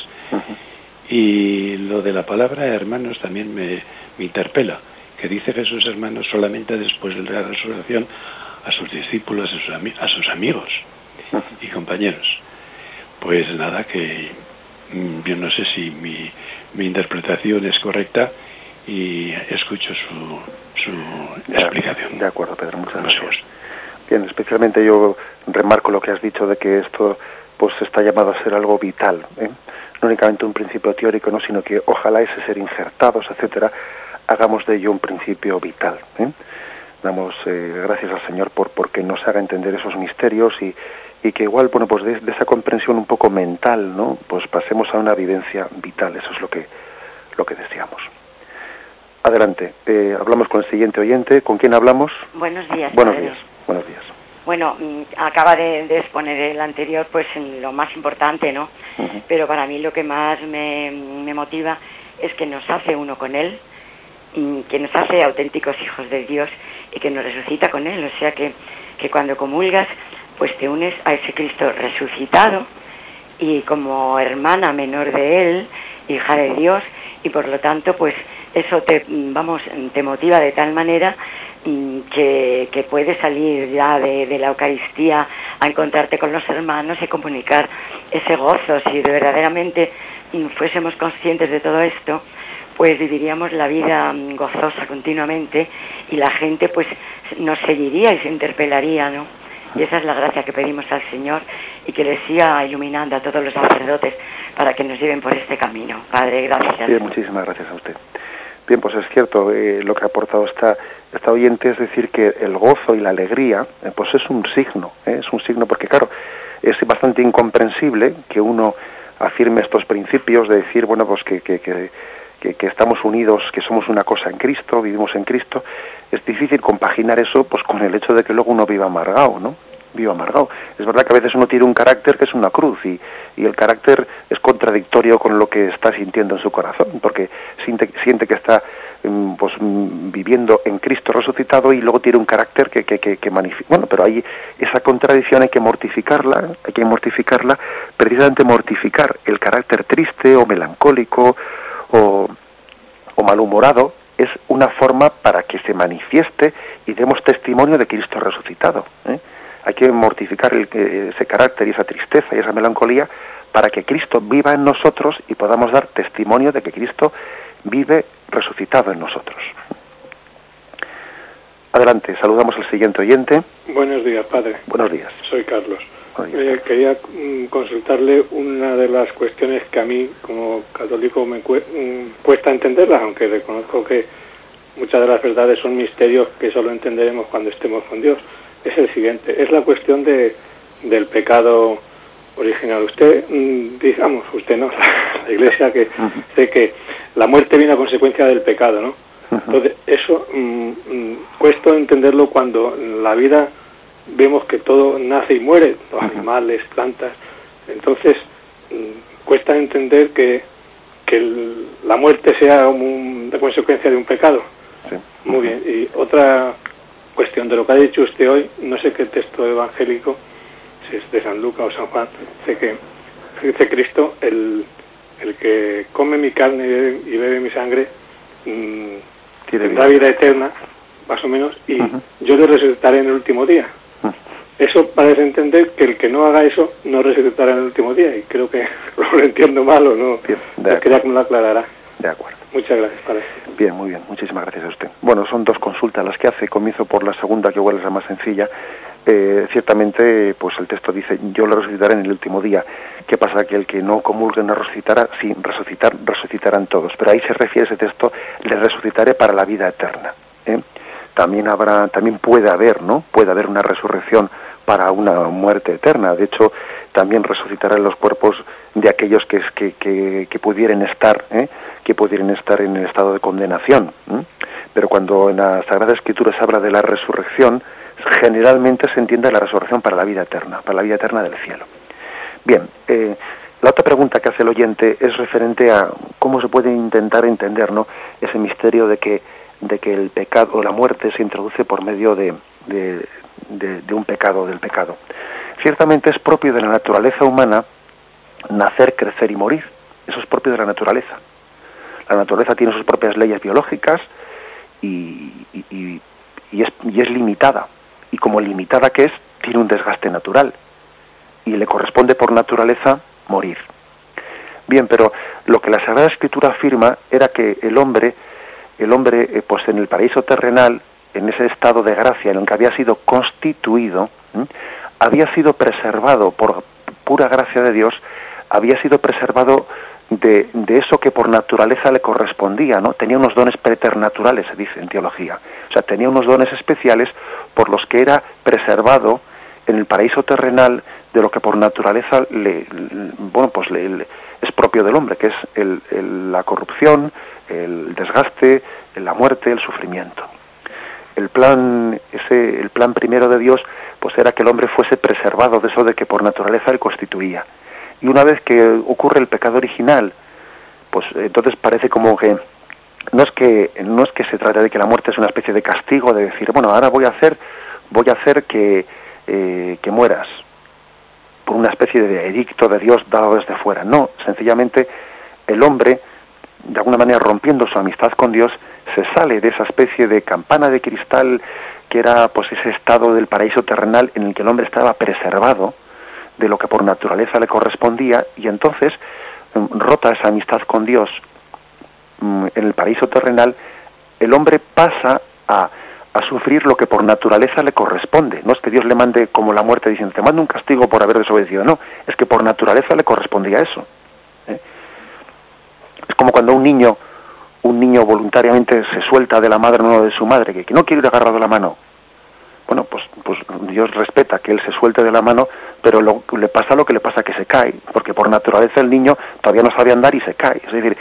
Y lo de la palabra hermanos también me, interpela, que dice Jesús hermanos solamente después de la resurrección a sus discípulos, a sus, a sus amigos y compañeros. Pues nada, que mm, yo no sé si mi, mi interpretación es correcta y escucho su, su explicación. De acuerdo, Pedro, muchas gracias. Bien, especialmente yo remarco lo que has dicho de que esto pues está llamado a ser algo vital, ¿eh? no únicamente un principio teórico, no, sino que ojalá ese ser injertados, etcétera, hagamos de ello un principio vital. ¿eh? Damos eh, gracias al Señor por porque nos haga entender esos misterios y, y que igual, bueno, pues de, de, esa comprensión un poco mental, ¿no? Pues pasemos a una vivencia vital, eso es lo que lo que deseamos. Adelante. Eh, hablamos con el siguiente oyente. ¿Con quién hablamos? Buenos días. Buenos días. Buenos días. Bueno, mm, acaba de, exponer el anterior, pues en lo más importante, ¿no? Pero para mí lo que más me, motiva es que nos hace uno con Él, que nos hace auténticos hijos de Dios y que nos resucita con Él. O sea que, que cuando comulgas, pues te unes a ese Cristo resucitado y como hermana menor de Él, hija de Dios, y por lo tanto, pues eso te, vamos, te motiva de tal manera mm, que, que puedes salir ya de, la Eucaristía a encontrarte con los hermanos y comunicar ese gozo. Si verdaderamente mm, fuésemos conscientes de todo esto, pues viviríamos la vida mm, gozosa continuamente y la gente pues nos seguiría y se interpelaría, ¿no? Y esa es la gracia que pedimos al Señor y que le siga iluminando a todos los sacerdotes para que nos lleven por este camino. Padre, gracias. Bien, muchísimas gracias a usted. Bien, pues es cierto eh, lo que ha aportado esta, esta oyente, es decir, que el gozo y la alegría, eh, pues es un signo, eh, es un signo porque, claro, es bastante incomprensible que uno afirme estos principios de decir, bueno, pues que, que, que, que, estamos unidos, que somos una cosa en Cristo, vivimos en Cristo. Es difícil compaginar eso pues con el hecho de que luego uno viva amargado, ¿no? Vivo amargado. Es verdad que a veces uno tiene un carácter que es una cruz y, y el carácter es contradictorio con lo que está sintiendo en su corazón, porque siente, siente que está mm, pues mm, viviendo en Cristo resucitado y luego tiene un carácter que, que, que, bueno pero hay esa contradicción hay que mortificarla hay que mortificarla precisamente mortificar el carácter triste o melancólico o, o malhumorado es una forma para que se manifieste y demos testimonio de Cristo resucitado ¿eh? Hay que mortificar ese carácter y esa tristeza y esa melancolía para que Cristo viva en nosotros y podamos dar testimonio de que Cristo vive resucitado en nosotros. Adelante, saludamos al siguiente oyente. Buenos días, padre. Buenos días. Soy Carlos. Eh, quería mm, consultarle una de las cuestiones que a mí, como católico, me mm, cuesta entenderlas, aunque reconozco que muchas de las verdades son misterios que solo entenderemos cuando estemos con Dios es el siguiente, es la cuestión de, del pecado original. Usted, mm, digamos, usted no, la Iglesia que sé que la muerte viene a consecuencia del pecado, ¿no? Entonces, eso mm, mm, cuesta entenderlo cuando en la vida vemos que todo nace y muere, los animales, plantas. Entonces, cuesta entender que, que la muerte sea una consecuencia de un pecado. Muy bien. Y otra cuestión de lo que ha dicho usted hoy, no sé qué texto evangélico, si es de San Lucas o San Juan, sé que dice Cristo, el, el que come mi carne y bebe, mi sangre mmm, tendrá vida eterna, más o menos, y yo le resucitaré en el último día. Eso parece entender que el que no haga eso no resucitará en el último día, y creo que lo entiendo mal o no. Quería que me lo aclarara. De acuerdo. Muchas gracias, padre. Bien, muy bien. Muchísimas gracias a usted. Bueno, son dos consultas las que hace. Comienzo por la segunda, que igual es la más sencilla. Eh, ciertamente, pues el texto dice, yo le resucitaré en el último día. ¿Qué pasa? Que el que no comulgue no resucitará, sí, resucitar, resucitarán todos. Pero ahí se refiere ese texto, le resucitaré para la vida eterna. ¿eh? También habrá, también puede haber, ¿no? Puede haber una resurrección para una muerte eterna. De hecho, también resucitarán los cuerpos de aquellos que, que, que, pudieran estar, ¿eh? Que pudieran estar en el estado de condenación. Pero cuando en la Sagrada Escritura se habla de la resurrección, generalmente se entiende la resurrección para la vida eterna, para la vida eterna del cielo. Bien, eh, la otra pregunta que hace el oyente es referente a cómo se puede intentar entender ¿no? ese misterio de que, de que el pecado o la muerte se introduce por medio de, de, un pecado, del pecado. Ciertamente es propio de la naturaleza humana nacer, crecer y morir. Eso es propio de la naturaleza. La naturaleza tiene sus propias leyes biológicas y, y, es, y es limitada. Y como limitada que es, tiene un desgaste natural. Y le corresponde por naturaleza morir. Bien, pero lo que la Sagrada Escritura afirma era que el hombre, el hombre, eh, pues en el paraíso terrenal, en ese estado de gracia en el que había sido constituido, había sido preservado por pura gracia de Dios, había sido preservado de, de, eso que por naturaleza le correspondía, ¿no? Tenía unos dones preternaturales, se dice en teología. O sea, tenía unos dones especiales por los que era preservado en el paraíso terrenal de lo que por naturaleza le, bueno, pues le, es propio del hombre, que es el, la corrupción, el desgaste, la muerte, el sufrimiento el plan ese el plan primero de Dios pues era que el hombre fuese preservado de eso de que por naturaleza él constituía. Y una vez que ocurre el pecado original, pues entonces parece como que no es que no es que se trate de que la muerte es una especie de castigo de decir bueno ahora voy a hacer voy a hacer que eh, que mueras por una especie de edicto de Dios dado desde fuera no sencillamente el hombre de alguna manera rompiendo su amistad con Dios se sale de esa especie de campana de cristal que era pues ese estado del paraíso terrenal en el que el hombre estaba preservado de lo que por naturaleza le correspondía y entonces mm, rota esa amistad con Dios mm, en el paraíso terrenal el hombre pasa a, a sufrir lo que por naturaleza le corresponde. No es que Dios le mande como la muerte diciendo, te mando un castigo por haber desobedecido. No, es que por naturaleza le correspondía eso. ¿eh? Es como cuando un niño un niño voluntariamente se suelta de la madre o no de su madre, que, no quiere ir agarrado la mano. Bueno, pues, pues Dios respeta que él se suelte de la mano, pero lo, le pasa lo que le pasa que se cae, porque por naturaleza el niño todavía no sabe andar y se cae. Es decir,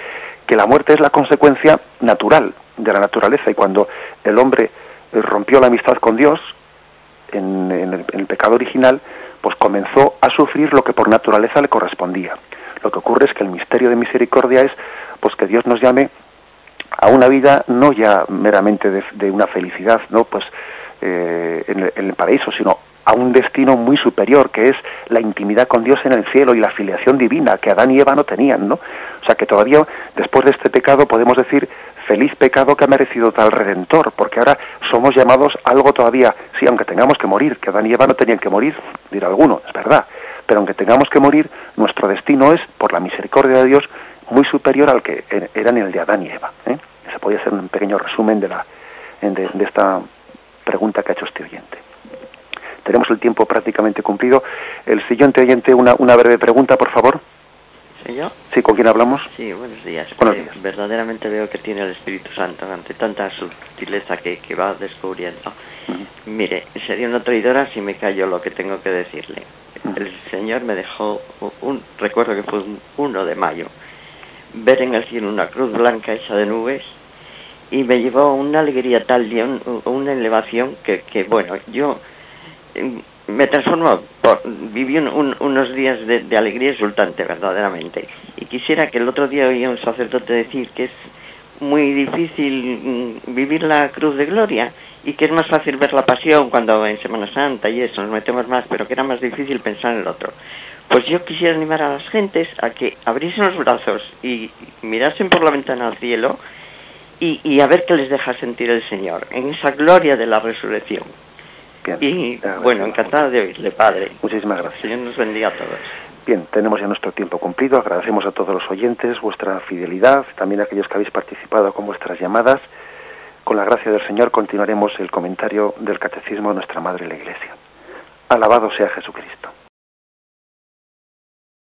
que la muerte es la consecuencia natural de la naturaleza y cuando el hombre eh, rompió la amistad con Dios en, el, en el pecado original, pues comenzó a sufrir lo que por naturaleza le correspondía. Lo que ocurre es que el misterio de misericordia es pues que Dios nos llame a una vida no ya meramente de, una felicidad, no pues eh, en, el, paraíso, sino a un destino muy superior, que es la intimidad con Dios en el cielo y la filiación divina que Adán y Eva no tenían, ¿no? O sea que todavía después de este pecado podemos decir feliz pecado que ha merecido tal redentor, porque ahora somos llamados algo todavía, sí, aunque tengamos que morir, que Adán y Eva no tenían que morir, dirá alguno, es verdad, pero aunque tengamos que morir, nuestro destino es, por la misericordia de Dios, muy superior al que er, eran el de Adán y Eva. ¿eh? Ese podría ser un pequeño resumen de, la, de, esta pregunta que ha hecho este oyente. Tenemos el tiempo prácticamente cumplido. El siguiente oyente, una, una breve pregunta, por favor. ¿Soy yo? Sí, ¿con quién hablamos? Sí, buenos días. Buenos días. verdaderamente veo que tiene el Espíritu Santo ante tanta sutileza que, que va descubriendo. Mire, sería una traidora si me callo lo que tengo que decirle. El Señor me dejó un, recuerdo que fue un 1 de mayo, ver en el cielo una cruz blanca hecha de nubes y me llevó una alegría tal y una elevación que, que, bueno, yo em, me transformó, viví unos días de, alegría exultante verdaderamente y quisiera que el otro día oía un sacerdote decir que es muy difícil mm, vivir la cruz de gloria y que es más fácil ver la pasión cuando en Semana Santa y eso nos metemos más, pero que era más difícil pensar en el otro. Pues yo quisiera animar a las gentes a que abriesen los brazos y mirasen por la ventana al cielo y, a ver qué les deja sentir el Señor en esa gloria de la resurrección. y bueno, encantado de oírle, Padre. Muchísimas gracias. Señor nos bendiga a todos. Bien, tenemos ya nuestro tiempo cumplido. Agradecemos a todos los oyentes vuestra fidelidad, también a aquellos que habéis participado con vuestras llamadas. Con la gracia del Señor continuaremos el comentario del Catecismo de nuestra Madre la Iglesia. Alabado sea Jesucristo.